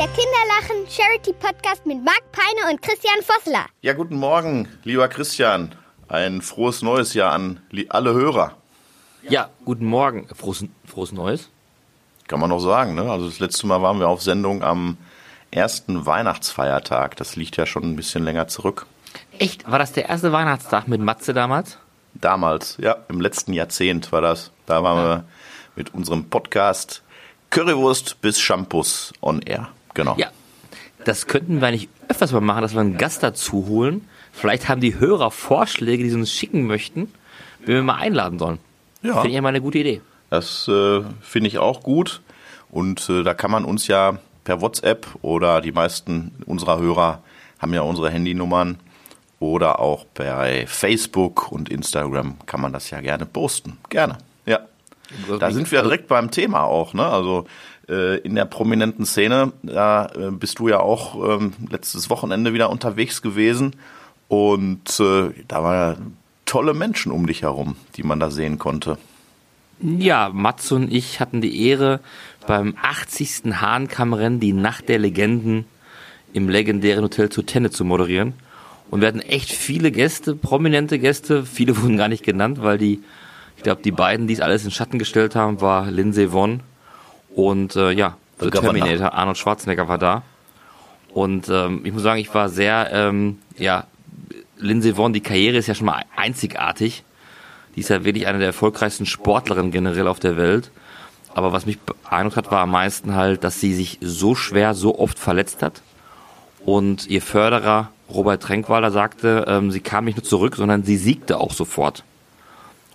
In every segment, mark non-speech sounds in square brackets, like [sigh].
Der Kinderlachen Charity Podcast mit Marc Peine und Christian Vossler. Ja, guten Morgen, lieber Christian. Ein frohes neues Jahr an alle Hörer. Ja, guten Morgen. Frohes, frohes Neues. Kann man noch sagen, ne? Also das letzte Mal waren wir auf Sendung am ersten Weihnachtsfeiertag. Das liegt ja schon ein bisschen länger zurück. Echt? War das der erste Weihnachtstag mit Matze damals? Damals, ja, im letzten Jahrzehnt war das. Da waren ja. wir mit unserem Podcast Currywurst bis Shampoos on Air. Genau. Ja. Das könnten wir nicht öfters mal machen, dass wir einen Gast dazu holen. Vielleicht haben die Hörer Vorschläge, die sie uns schicken möchten, wenn wir mal einladen sollen. Ja. Finde ich ja mal eine gute Idee. Das äh, finde ich auch gut. Und äh, da kann man uns ja per WhatsApp oder die meisten unserer Hörer haben ja unsere Handynummern oder auch bei Facebook und Instagram kann man das ja gerne posten. Gerne. Ja. Da sind wir direkt beim Thema auch, ne? Also äh, in der prominenten Szene, da äh, bist du ja auch ähm, letztes Wochenende wieder unterwegs gewesen und äh, da waren tolle Menschen um dich herum, die man da sehen konnte. Ja, Mats und ich hatten die Ehre, beim 80. Hahnkammrennen die Nacht der Legenden im legendären Hotel zu Tenne zu moderieren. Und wir hatten echt viele Gäste, prominente Gäste. Viele [laughs] wurden gar nicht genannt, weil die, ich glaube, die beiden, die es alles in Schatten gestellt haben, war Lindsay Vonn und äh, ja, The, Terminator. Arnold Schwarzenegger war da. Und ähm, ich muss sagen, ich war sehr, ähm, ja, Lindsay Vonn, die Karriere ist ja schon mal einzigartig. Die ist ja wirklich eine der erfolgreichsten Sportlerinnen generell auf der Welt. Aber was mich beeindruckt hat, war am meisten halt, dass sie sich so schwer, so oft verletzt hat. Und ihr Förderer Robert Tränkwalder sagte, ähm, sie kam nicht nur zurück, sondern sie siegte auch sofort.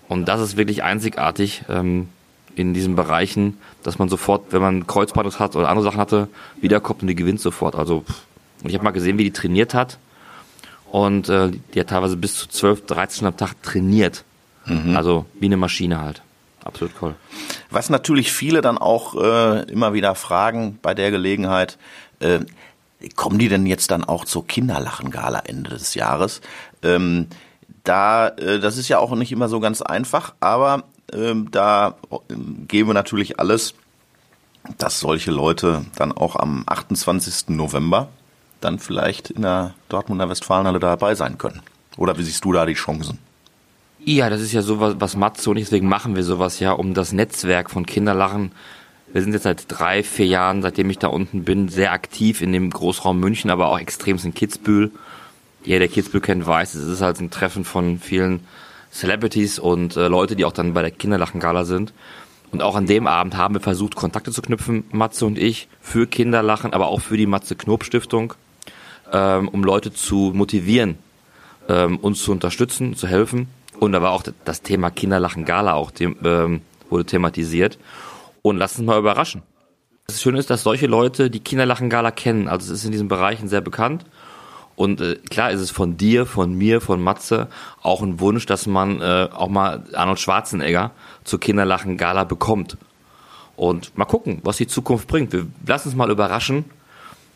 Und das ist wirklich einzigartig ähm, in diesen Bereichen, dass man sofort, wenn man Kreuzbandriss hat oder andere Sachen hatte, wiederkommt und die gewinnt sofort. Also ich habe mal gesehen, wie die trainiert hat. Und äh, die hat teilweise bis zu 12, 13 Stunden am Tag trainiert. Mhm. Also wie eine Maschine halt. Absolut cool. Was natürlich viele dann auch äh, immer wieder fragen bei der Gelegenheit, äh, kommen die denn jetzt dann auch zur Kinderlachen-Gala Ende des Jahres? Ähm, da, äh, das ist ja auch nicht immer so ganz einfach, aber ähm, da ähm, geben wir natürlich alles, dass solche Leute dann auch am 28. November dann vielleicht in der Dortmunder Westfalenhalle dabei sein können. Oder wie siehst du da die Chancen? Ja, das ist ja sowas, was Matze und ich, deswegen machen wir sowas ja, um das Netzwerk von Kinderlachen. Wir sind jetzt seit drei, vier Jahren, seitdem ich da unten bin, sehr aktiv in dem Großraum München, aber auch extrem in Kitzbühel. Jeder, der Kitzbühel kennt, weiß, es ist halt ein Treffen von vielen Celebrities und äh, Leute, die auch dann bei der Kinderlachen-Gala sind. Und auch an dem Abend haben wir versucht, Kontakte zu knüpfen, Matze und ich, für Kinderlachen, aber auch für die Matze Knob Stiftung, ähm, um Leute zu motivieren, ähm, uns zu unterstützen, zu helfen. Und da war auch das Thema Kinderlachen Gala auch ähm, wurde thematisiert. Und lass uns mal überraschen. Das Schöne ist, dass solche Leute die Kinderlachen Gala kennen. Also es ist in diesen Bereichen sehr bekannt. Und äh, klar ist es von dir, von mir, von Matze auch ein Wunsch, dass man äh, auch mal Arnold Schwarzenegger zur Kinderlachen Gala bekommt. Und mal gucken, was die Zukunft bringt. Wir lassen uns mal überraschen.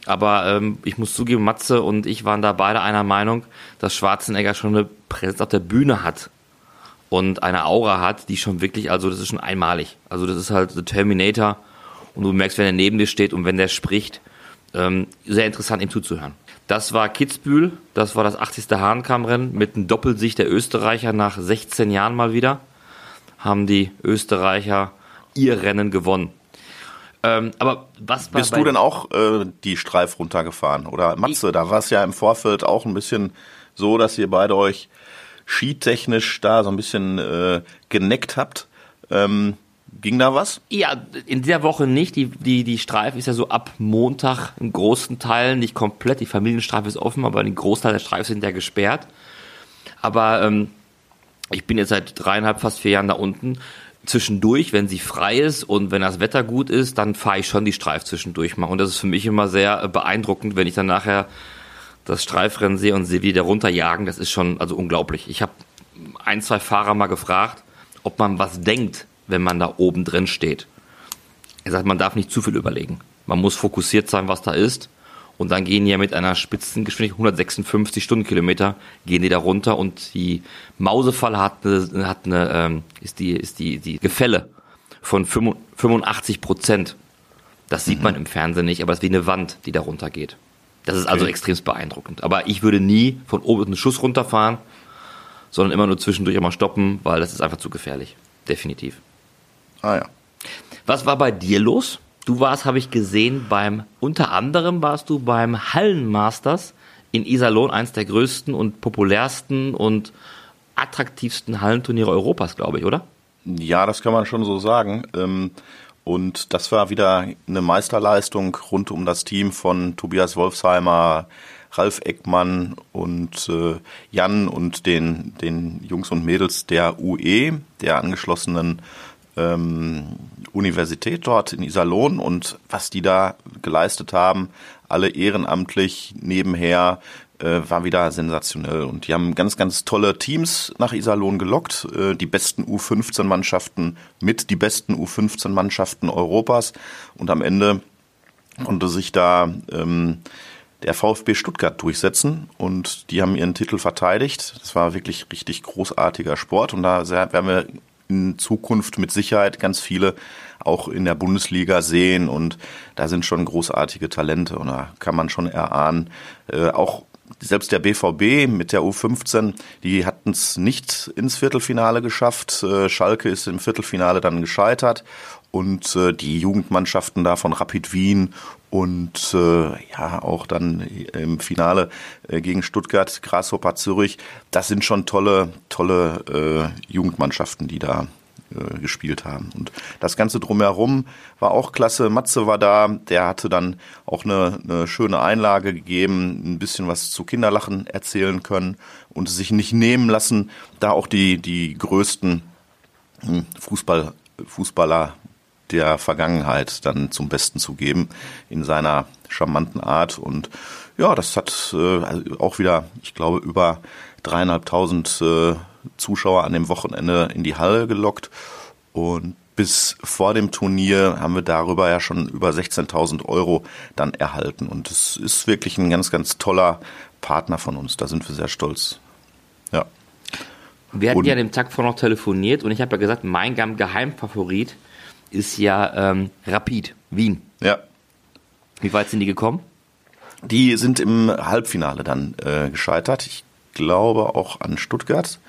Aber ähm, ich muss zugeben, Matze und ich waren da beide einer Meinung, dass Schwarzenegger schon eine Präsenz auf der Bühne hat und eine Aura hat, die schon wirklich, also das ist schon einmalig. Also das ist halt The Terminator und du merkst, wenn er neben dir steht und wenn der spricht, ähm, sehr interessant ihm zuzuhören. Das war Kitzbühel, das war das 80. Hahnkammrennen mit einem Doppelsicht der Österreicher nach 16 Jahren mal wieder. Haben die Österreicher ihr Rennen gewonnen. Ähm, aber was Bist du denn auch äh, die Streif runtergefahren? Oder Matze, da war es ja im Vorfeld auch ein bisschen so, dass ihr beide euch skitechnisch da so ein bisschen äh, geneckt habt. Ähm, ging da was? Ja, in der Woche nicht. Die, die, die Streif ist ja so ab Montag in großen Teilen, nicht komplett. Die Familienstreife ist offen, aber den Großteil der Streif sind ja gesperrt. Aber ähm, ich bin jetzt seit dreieinhalb, fast vier Jahren da unten zwischendurch, wenn sie frei ist und wenn das Wetter gut ist, dann fahre ich schon die Streif zwischendurch mal. Und das ist für mich immer sehr äh, beeindruckend, wenn ich dann nachher das Streifrennen sehe und sehe, wie die runterjagen. Das ist schon also unglaublich. Ich habe ein, zwei Fahrer mal gefragt, ob man was denkt, wenn man da oben drin steht. Er sagt, man darf nicht zu viel überlegen. Man muss fokussiert sein, was da ist. Und dann gehen die ja mit einer Spitzengeschwindigkeit 156 Stundenkilometer gehen die da runter und die Mausefalle hat eine, hat eine ähm, ist die ist die die Gefälle von 85 Prozent. Das sieht mhm. man im Fernsehen nicht, aber es ist wie eine Wand, die da runtergeht. Das ist also okay. also extrem beeindruckend. Aber ich würde nie von oben einen Schuss runterfahren, sondern immer nur zwischendurch einmal stoppen, weil das ist einfach zu gefährlich. Definitiv. Ah ja. Was war bei dir los? Du warst, habe ich gesehen, beim, unter anderem warst du beim Hallenmasters in Iserlohn, eins der größten und populärsten und attraktivsten Hallenturniere Europas, glaube ich, oder? Ja, das kann man schon so sagen. Ähm, und das war wieder eine Meisterleistung rund um das Team von Tobias Wolfsheimer, Ralf Eckmann und äh, Jan und den, den Jungs und Mädels der UE, der angeschlossenen ähm, Universität dort in Iserlohn und was die da geleistet haben, alle ehrenamtlich nebenher äh, war wieder sensationell. Und die haben ganz, ganz tolle Teams nach Iserlohn gelockt. Äh, die besten U15-Mannschaften mit die besten U15-Mannschaften Europas. Und am Ende konnte sich da ähm, der VfB Stuttgart durchsetzen und die haben ihren Titel verteidigt. Das war wirklich richtig großartiger Sport und da werden wir in Zukunft mit Sicherheit ganz viele auch in der Bundesliga sehen. Und da sind schon großartige Talente. Und da kann man schon erahnen, äh, auch selbst der BVB mit der U15, die hatten es nicht ins Viertelfinale geschafft. Äh, Schalke ist im Viertelfinale dann gescheitert. Und äh, die Jugendmannschaften da von Rapid Wien und äh, ja auch dann im Finale äh, gegen Stuttgart, Grasshopper Zürich, das sind schon tolle, tolle äh, Jugendmannschaften, die da äh, gespielt haben. Und das Ganze drumherum war auch klasse. Matze war da, der hatte dann auch eine, eine schöne Einlage gegeben, ein bisschen was zu Kinderlachen erzählen können und sich nicht nehmen lassen, da auch die, die größten hm, Fußball, Fußballer der Vergangenheit dann zum Besten zu geben in seiner charmanten Art. Und ja, das hat äh, auch wieder, ich glaube, über dreieinhalbtausend äh, Zuschauer an dem Wochenende in die Halle gelockt. Und bis vor dem Turnier haben wir darüber ja schon über 16.000 Euro dann erhalten. Und es ist wirklich ein ganz, ganz toller Partner von uns. Da sind wir sehr stolz. Ja. Wir hatten und, ja an dem Tag vor noch telefoniert und ich habe ja gesagt, mein Geheimfavorit ist ja ähm, Rapid, Wien. Ja. Wie weit sind die gekommen? Die sind im Halbfinale dann äh, gescheitert. Ich glaube auch an Stuttgart.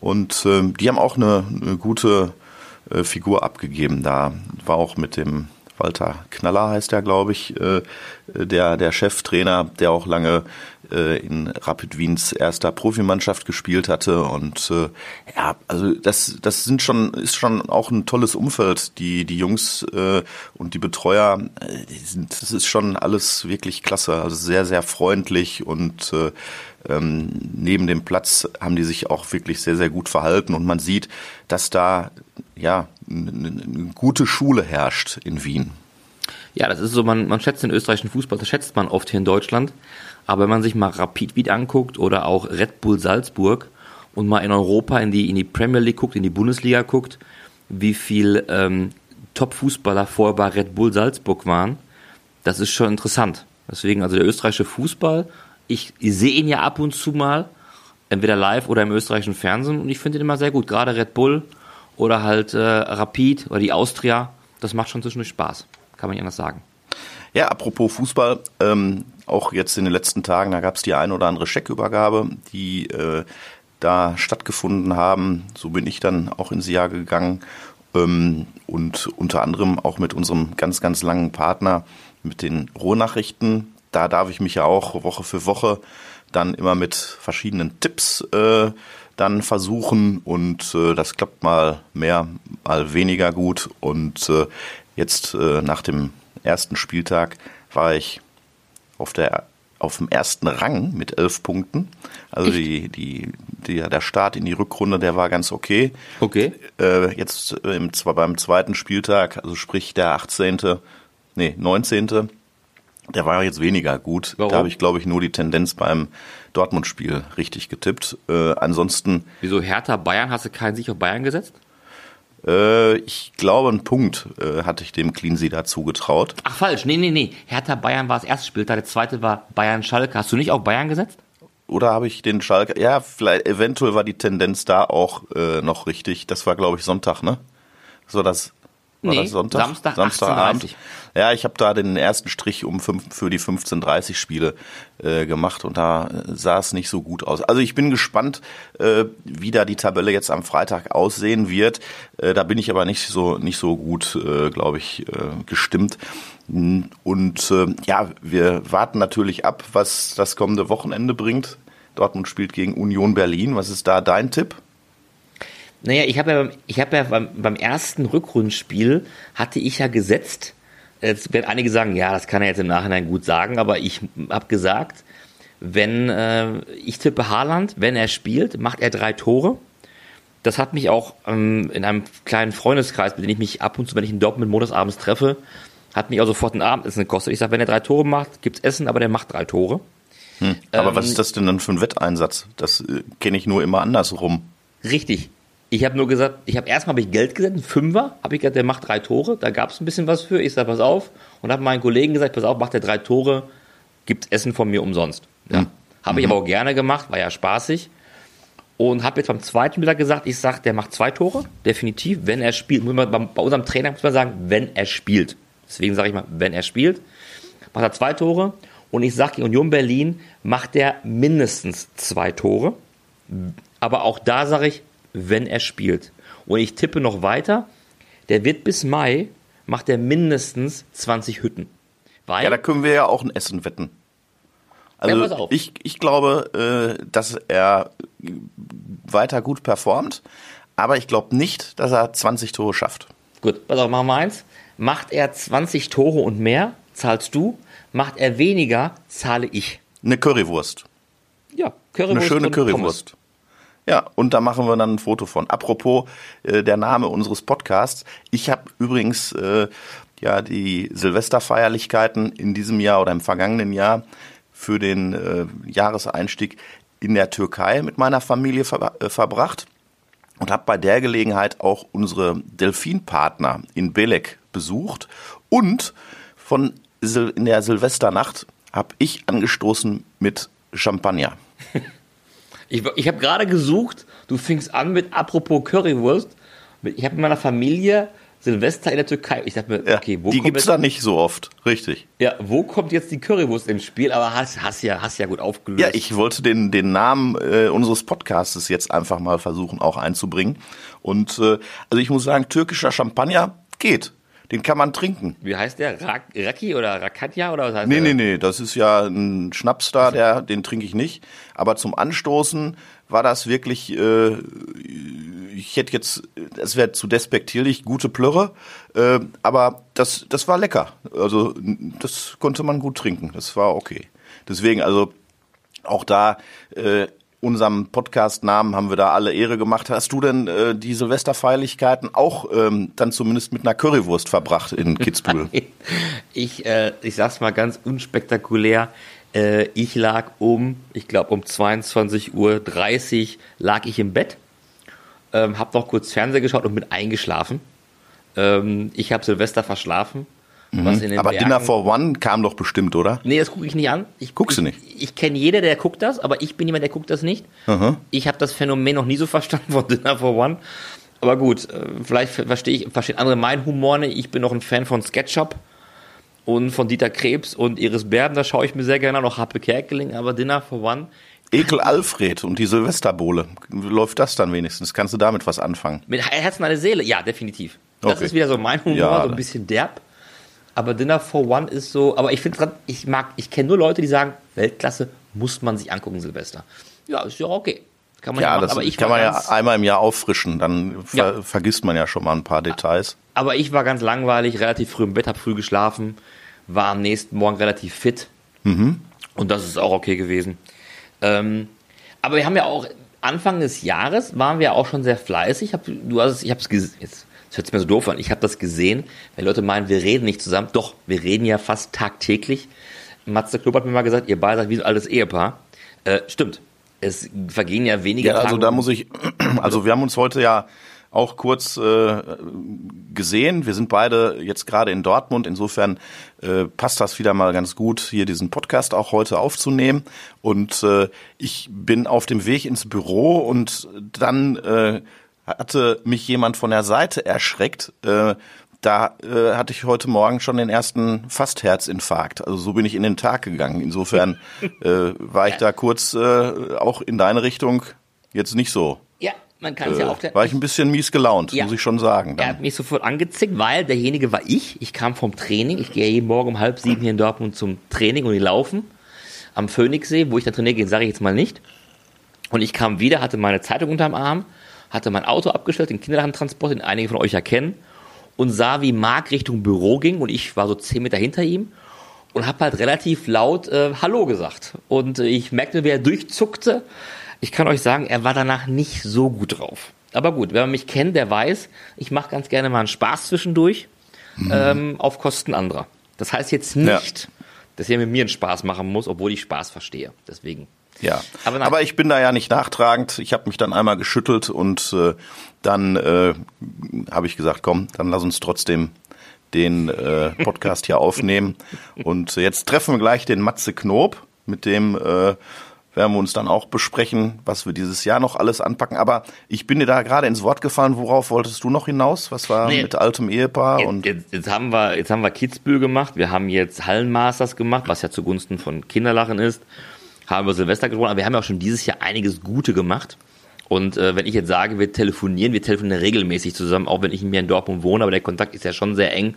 Und äh, die haben auch eine, eine gute äh, Figur abgegeben. Da war auch mit dem Walter Knaller heißt er, glaube ich, äh, der, der Cheftrainer, der auch lange äh, in Rapid Wiens erster Profimannschaft gespielt hatte. Und äh, ja, also das, das sind schon, ist schon auch ein tolles Umfeld. Die, die Jungs äh, und die Betreuer, äh, die sind, das ist schon alles wirklich klasse. Also sehr, sehr freundlich und äh, ähm, neben dem Platz haben die sich auch wirklich sehr, sehr gut verhalten und man sieht, dass da ja eine gute Schule herrscht in Wien. Ja, das ist so, man, man schätzt den österreichischen Fußball, das schätzt man oft hier in Deutschland. Aber wenn man sich mal Rapid Wien anguckt oder auch Red Bull Salzburg und mal in Europa in die, in die Premier League guckt, in die Bundesliga guckt, wie viel ähm, Top-Fußballer vorher bei Red Bull Salzburg waren, das ist schon interessant. Deswegen, also der österreichische Fußball ich, ich sehe ihn ja ab und zu mal, entweder live oder im österreichischen Fernsehen und ich finde ihn immer sehr gut. Gerade Red Bull oder halt äh, Rapid oder die Austria, das macht schon zwischendurch Spaß. Kann man nicht anders sagen. Ja, apropos Fußball, ähm, auch jetzt in den letzten Tagen, da gab es die ein oder andere Scheckübergabe, die äh, da stattgefunden haben. So bin ich dann auch ins Jahr gegangen ähm, und unter anderem auch mit unserem ganz, ganz langen Partner, mit den Ruhrnachrichten, da darf ich mich ja auch Woche für Woche dann immer mit verschiedenen Tipps äh, dann versuchen und äh, das klappt mal mehr, mal weniger gut und äh, jetzt äh, nach dem ersten Spieltag war ich auf der auf dem ersten Rang mit elf Punkten. Also die, die, die, der Start in die Rückrunde, der war ganz okay. Okay. Äh, jetzt im, zwar beim zweiten Spieltag, also sprich der 18., nee, 19., der war jetzt weniger gut. Warum? Da habe ich, glaube ich, nur die Tendenz beim Dortmund-Spiel richtig getippt. Äh, ansonsten. Wieso Hertha Bayern? Hast du keinen Sieg auf Bayern gesetzt? Äh, ich glaube, einen Punkt äh, hatte ich dem Cleansea da zugetraut. Ach, falsch. Nee, nee, nee. Hertha Bayern war das erste Spiel, der zweite war Bayern Schalke. Hast du nicht auf Bayern gesetzt? Oder habe ich den Schalke? Ja, vielleicht, eventuell war die Tendenz da auch äh, noch richtig. Das war, glaube ich, Sonntag, ne? So das War Nee, das Sonntag? Samstag, Samstagabend. 18:30. Ja, ich habe da den ersten Strich um fünf, für die 15:30 Spiele äh, gemacht und da äh, sah es nicht so gut aus. Also ich bin gespannt, äh, wie da die Tabelle jetzt am Freitag aussehen wird. Äh, da bin ich aber nicht so nicht so gut, äh, glaube ich, äh, gestimmt. Und äh, ja, wir warten natürlich ab, was das kommende Wochenende bringt. Dortmund spielt gegen Union Berlin. Was ist da dein Tipp? Naja, ich habe ja, beim- ich hab ja beim, beim ersten Rückrundenspiel hatte ich ja gesetzt, jetzt werden einige sagen, ja, das kann er jetzt im Nachhinein gut sagen, aber ich habe gesagt, wenn äh, ich tippe Haaland, wenn er spielt, macht er drei Tore. Das hat mich auch ähm, in einem kleinen Freundeskreis, mit dem ich mich ab und zu, wenn ich in Dortmund montags abends treffe, hat mich auch sofort ein Abendessen gekostet. Ich sage, wenn er drei Tore macht, gibt's Essen, aber der macht drei Tore. Aber Ähm, was ist das denn dann für ein Wetteinsatz? Das äh, kenne ich nur immer andersrum. Richtig. Ich habe nur gesagt, ich habe erstmal habe ich Geld gesetzt, einen Fünfer, habe ich gesagt, der macht drei Tore, da gab es ein bisschen was für. Ich sage, pass auf, und habe meinen Kollegen gesagt, pass auf, macht der drei Tore, gibt's Essen von mir umsonst. Ja. Habe ich aber auch gerne gemacht, war ja spaßig. Und habe jetzt beim zweiten wieder gesagt, ich sage, der macht zwei Tore, definitiv, wenn er spielt. Muss man, bei, bei unserem Trainer muss man sagen, wenn er spielt. Deswegen sage ich mal, wenn er spielt, macht er zwei Tore. Und ich sage, gegen Union Berlin macht er mindestens zwei Tore. Aber auch da sage ich, wenn er spielt. Und ich tippe noch weiter, der wird bis Mai, macht er mindestens 20 Hütten. Weil, Ja, da können wir ja auch ein Essen wetten. Ja, Also auf. ich, ich glaube, äh, dass er weiter gut performt, aber ich glaube nicht, dass er 20 Tore schafft. gut, pass auf, machen wir eins. Macht er 20 Tore und mehr, zahlst du. Macht er weniger, zahle ich. Eine Currywurst. Ja, Currywurst Eine schöne und Pommes. Ja, und da machen wir dann ein Foto von. Apropos äh, der Name unseres Podcasts. Ich habe übrigens äh, ja die Silvesterfeierlichkeiten in diesem Jahr oder im vergangenen Jahr für den äh, Jahreseinstieg in der Türkei mit meiner Familie ver äh, verbracht und habe bei der Gelegenheit auch unsere Delfinpartner in Belek besucht und von Sil in der Silvesternacht habe ich angestoßen mit Champagner. [laughs] Ich, ich habe gerade gesucht, du fingst an mit apropos Currywurst. Ich habe mit meiner Familie Silvester in der Türkei. Ich dachte mir, Ja, okay, wo die kommt gibt's jetzt, da nicht so oft, richtig. ja, wo kommt jetzt die Currywurst ins Spiel? Aber hast, hast ja, hast ja gut aufgelöst. Ja, ich wollte den, den Namen äh, unseres Podcastes jetzt einfach mal versuchen auch einzubringen. Und äh, also ich muss sagen, türkischer Champagner geht. Den kann man trinken. Wie heißt der? Rak Raki oder Rakatja oder was heißt Nee, der? nee, nee, das ist ja ein Schnaps da, der, den trinke ich nicht. Aber zum Anstoßen war das wirklich, äh, ich hätte jetzt, das wäre zu despektierlich, gute Plörre, äh, aber das, das war lecker. Also das konnte man gut trinken, das war okay. Deswegen, also auch da, äh, unserem Podcast-Namen haben wir da alle Ehre gemacht. Hast du denn äh, die Silvesterfeierlichkeiten auch ähm, dann zumindest mit einer Currywurst verbracht in [laughs] Kitzbühel? Ich, äh, ich sag's mal ganz unspektakulär. Äh, ich lag um, ich glaube um 22.30 Uhr lag ich im Bett, ähm, hab noch kurz Fernseher geschaut und bin eingeschlafen. Ähm, ich habe Silvester verschlafen. Was in den Mhm. Aber Bergen, Dinner for One kam doch bestimmt, oder? Nee, das gucke ich nicht an. Ich, Guckst du ich, nicht? Ich, kenne jeder, der guckt das, aber ich bin jemand, der guckt das nicht. Ich habe das Phänomen noch nie so [laughs] verstanden von Dinner for One. Aber gut, äh, vielleicht verstehe ich, verstehen andere meinen Humor nicht. Ich bin noch ein Fan von Sketchup und von Dieter Krebs und Iris Berben. Da schaue ich mir sehr gerne an, auch Happe Kerkeling, aber Dinner for One. [laughs] Ekel Alfred und die Silvesterbowle. Läuft das dann wenigstens? Kannst du damit was anfangen? Mit Herzen eine Seele, ja, definitiv. Das Okay. ist wieder so mein Humor, Ja, so ein bisschen derb. Aber Dinner for One ist so, aber ich finde ich mag, ich kenne nur Leute, die sagen, Weltklasse muss man sich angucken, Silvester. Ja, ist ja okay. Kann man ja, Ja, machen, das aber ich kann man ja einmal im Jahr auffrischen. Dann ver Ja. vergisst man ja schon mal ein paar Details. aber ich war ganz langweilig, relativ früh im Bett, hab früh geschlafen, war am nächsten Morgen relativ fit. Mhm. Und das ist auch okay gewesen. Ähm, aber wir haben ja auch Anfang des Jahres waren wir auch schon sehr fleißig. Hab, du hast es, ich habe es gesehen. Jetzt das hört sich mir so doof an. Ich habe das gesehen. Wenn Leute meinen, wir reden nicht zusammen. Doch, wir reden ja fast tagtäglich. Matze Klopp hat mir mal gesagt, ihr beide seid wie so ein altes Ehepaar. Äh, stimmt. Es vergehen ja wenige Ja, Tage. also da muss ich, [clears throat] also wir haben uns heute ja auch kurz äh, gesehen. Wir sind beide jetzt gerade in Dortmund. Insofern äh, passt das wieder mal ganz gut, hier diesen Podcast auch heute aufzunehmen. Und äh, ich bin auf dem Weg ins Büro und dann äh, hatte mich jemand von der Seite erschreckt, äh, da äh, hatte ich heute Morgen schon den ersten Fast-Herzinfarkt. Also so bin ich in den Tag gegangen. Insofern [laughs] äh, war ich da kurz äh, auch in deine Richtung jetzt nicht so. Ja, man kann es ja auch. Äh, war ich ein bisschen mies gelaunt, Ja. muss ich schon sagen. Er Dann. hat mich sofort angezickt, weil derjenige war ich. Ich kam vom Training. Ich gehe jeden Morgen um halb sieben hier in Dortmund zum Training und die laufen am Phoenixsee, wo ich dann trainiere gehe, sage ich jetzt mal nicht. Und ich kam wieder, hatte meine Zeitung unterm Arm, hatte mein Auto abgestellt, den Kinderhandtransport, den einige von euch ja kennen, und sah, wie Marc Richtung Büro ging und ich war so zehn Meter hinter ihm und habe halt relativ laut äh, Hallo gesagt. Und äh, ich merkte, wie er durchzuckte. Ich kann euch sagen, er war danach nicht so gut drauf. Aber gut, wenn man mich kennt, der weiß, ich mache ganz gerne mal einen Spaß zwischendurch ähm, auf Kosten anderer. Das heißt jetzt nicht, dass er mit mir einen Spaß machen muss, obwohl ich Spaß verstehe. Deswegen. Ja, Aber aber, ich bin da ja nicht nachtragend. Ich habe mich dann einmal geschüttelt und äh, dann äh, habe ich gesagt, komm, dann lass uns trotzdem den äh, Podcast hier aufnehmen. Und jetzt treffen wir gleich den Matze Knob, mit dem äh, werden wir uns dann auch besprechen, was wir dieses Jahr noch alles anpacken. Aber ich bin dir da gerade ins Wort gefallen. Worauf wolltest du noch hinaus? Was war Nee. mit altem Ehepaar? Jetzt, Und jetzt, jetzt haben wir, jetzt haben wir Kitzbühel gemacht, wir haben jetzt Hallenmasters gemacht, was ja zugunsten von Kinderlachen ist, haben wir Silvester gewonnen, aber wir haben ja auch schon dieses Jahr einiges Gute gemacht. Und äh, wenn ich jetzt sage, wir telefonieren, wir telefonieren regelmäßig zusammen, auch wenn ich hier in Dortmund wohne, aber der Kontakt ist ja schon sehr eng.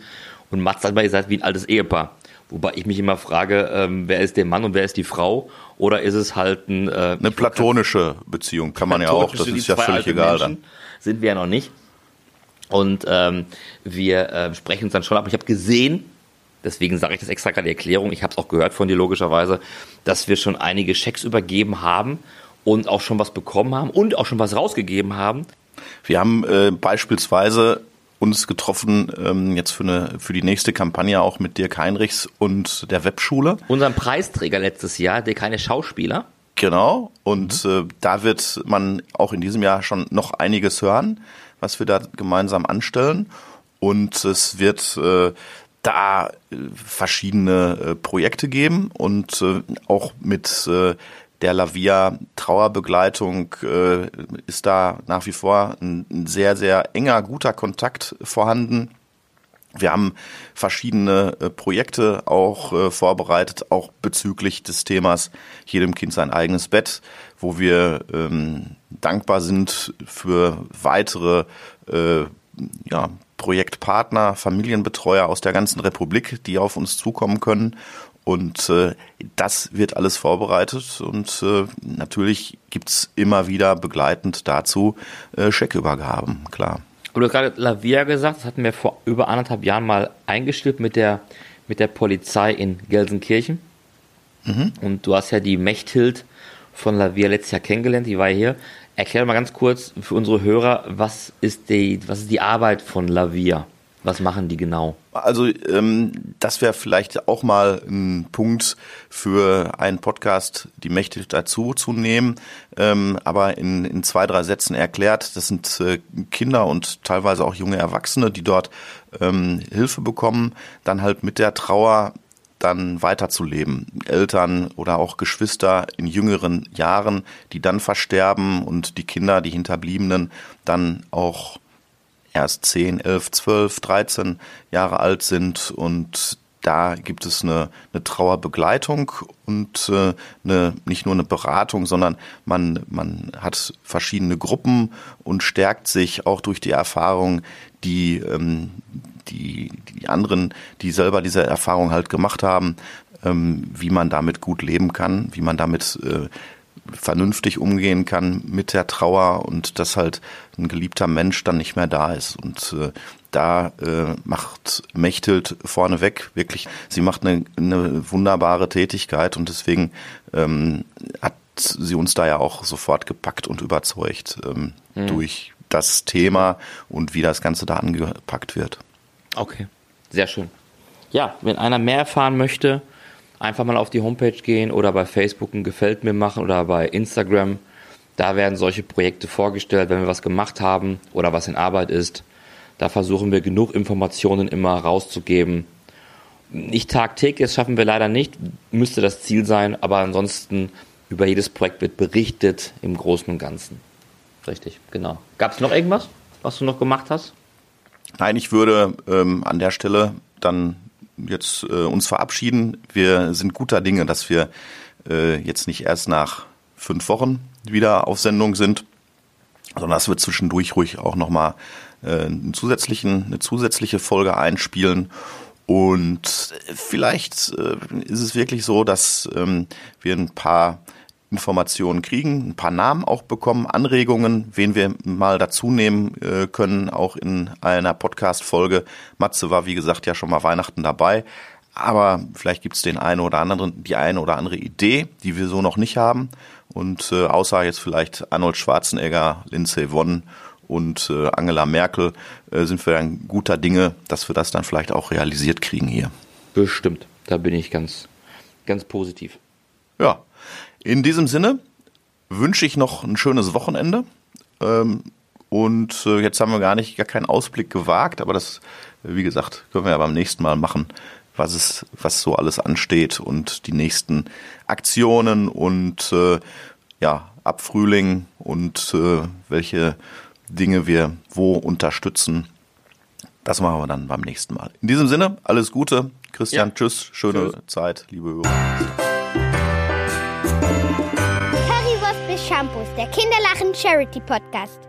Und Mats hat mal gesagt, wie ein altes Ehepaar. Wobei ich mich immer frage, ähm, wer ist der Mann und wer ist die Frau? Oder ist es halt ein... Äh, eine platonische Beziehung kann man ja auch. Das ist ja völlig egal Menschen dann. Sind wir ja noch nicht. Und ähm, wir äh, sprechen uns dann schon ab. Ich habe gesehen, deswegen sage ich das extra gerade die Erklärung, ich habe es auch gehört von dir logischerweise, dass wir schon einige Schecks übergeben haben und auch schon was bekommen haben und auch schon was rausgegeben haben. Wir haben äh, beispielsweise uns getroffen ähm, jetzt für eine für die nächste Kampagne auch mit Dirk Heinrichs und der Webschule. Unseren Preisträger letztes Jahr, der keine Schauspieler, Genau. Und äh, da wird man auch in diesem Jahr schon noch einiges hören, was wir da gemeinsam anstellen. Und es wird äh, da äh, verschiedene äh, Projekte geben und äh, auch mit der Lavia Trauerbegleitung äh, ist da nach wie vor ein, ein sehr, sehr enger, guter Kontakt vorhanden. Wir haben verschiedene äh, Projekte auch äh, vorbereitet, auch bezüglich des Themas jedem Kind sein eigenes Bett, wo wir ähm, dankbar sind für weitere ja, Projektpartner, Familienbetreuer aus der ganzen Republik, die auf uns zukommen können. Und äh, das wird alles vorbereitet und äh, natürlich gibt's immer wieder begleitend dazu äh, Scheckübergaben, klar. Du hast gerade Lavia gesagt, das hatten wir vor über anderthalb Jahren mal eingestellt mit der, mit der Polizei in Gelsenkirchen. Und du hast ja die Mechthild von Lavia letztes Jahr kennengelernt, die war ja hier. Erklär mal ganz kurz für unsere Hörer, was ist die, was ist die Arbeit von Lavia? Was machen die genau? Also ähm, das wäre vielleicht auch mal ein Punkt für einen Podcast, die Mächte dazu zu nehmen, ähm, aber in, in zwei, drei Sätzen erklärt. Das sind äh, Kinder und teilweise auch junge Erwachsene, die dort ähm, Hilfe bekommen, dann halt mit der Trauer dann weiterzuleben. Eltern oder auch Geschwister in jüngeren Jahren, die dann versterben und die Kinder, die Hinterbliebenen, dann auch erst 10, 11, 12, 13 Jahre alt sind und da gibt es eine, eine Trauerbegleitung und äh, eine, nicht nur eine Beratung, sondern man, man hat verschiedene Gruppen und stärkt sich auch durch die Erfahrung, die, ähm, die, die anderen, die selber diese Erfahrung halt gemacht haben, ähm, wie man damit gut leben kann, wie man damit äh, vernünftig umgehen kann mit der Trauer und dass halt ein geliebter Mensch dann nicht mehr da ist. Und äh, da äh, macht Mechthild vorneweg wirklich, sie macht eine, eine wunderbare Tätigkeit und deswegen ähm, hat sie uns da ja auch sofort gepackt und überzeugt ähm, durch das Thema und wie das Ganze da angepackt wird. Okay, sehr schön. Ja, wenn einer mehr erfahren möchte, einfach mal auf die Homepage gehen oder bei Facebook ein Gefällt mir machen oder bei Instagram. Da werden solche Projekte vorgestellt, wenn wir was gemacht haben oder was in Arbeit ist. Da versuchen wir genug Informationen immer rauszugeben. Nicht tagtäglich, das schaffen wir leider nicht, müsste das Ziel sein, aber ansonsten über jedes Projekt wird berichtet im Großen und Ganzen. Richtig, genau. Gab es noch irgendwas, was du noch gemacht hast? Nein, ich würde ähm, an der Stelle dann jetzt äh, uns verabschieden. Wir sind guter Dinge, dass wir äh, jetzt nicht erst nach fünf Wochen wieder auf Sendung sind, sondern dass wir zwischendurch ruhig auch nochmal äh, einen zusätzlichen, eine zusätzliche Folge einspielen. Und vielleicht äh, ist es wirklich so, dass ähm, wir ein paar Informationen kriegen, ein paar Namen auch bekommen, Anregungen, wen wir mal dazu nehmen äh, können, auch in einer Podcast-Folge. Matze war, wie gesagt, ja schon mal Weihnachten dabei. Aber vielleicht gibt es den einen oder anderen, die eine oder andere Idee, die wir so noch nicht haben. Und äh, außer jetzt vielleicht Arnold Schwarzenegger, Lindsay Vonn und äh, Angela Merkel äh, sind wir dann guter Dinge, dass wir das dann vielleicht auch realisiert kriegen hier. Bestimmt. Da bin ich ganz, ganz positiv. Ja, in diesem Sinne wünsche ich noch ein schönes Wochenende. Ähm, und äh, jetzt haben wir gar nicht, gar keinen Ausblick gewagt, aber das, wie gesagt, können wir ja beim nächsten Mal machen, was es, was so alles ansteht und die nächsten Aktionen und äh, ja, ab Frühling und äh, welche Dinge wir wo unterstützen. Das machen wir dann beim nächsten Mal. In diesem Sinne, alles Gute. Christian, ja. tschüss. Schöne tschüss. Zeit, liebe Hörer. Shampoos, der Kinderlachen Charity Podcast.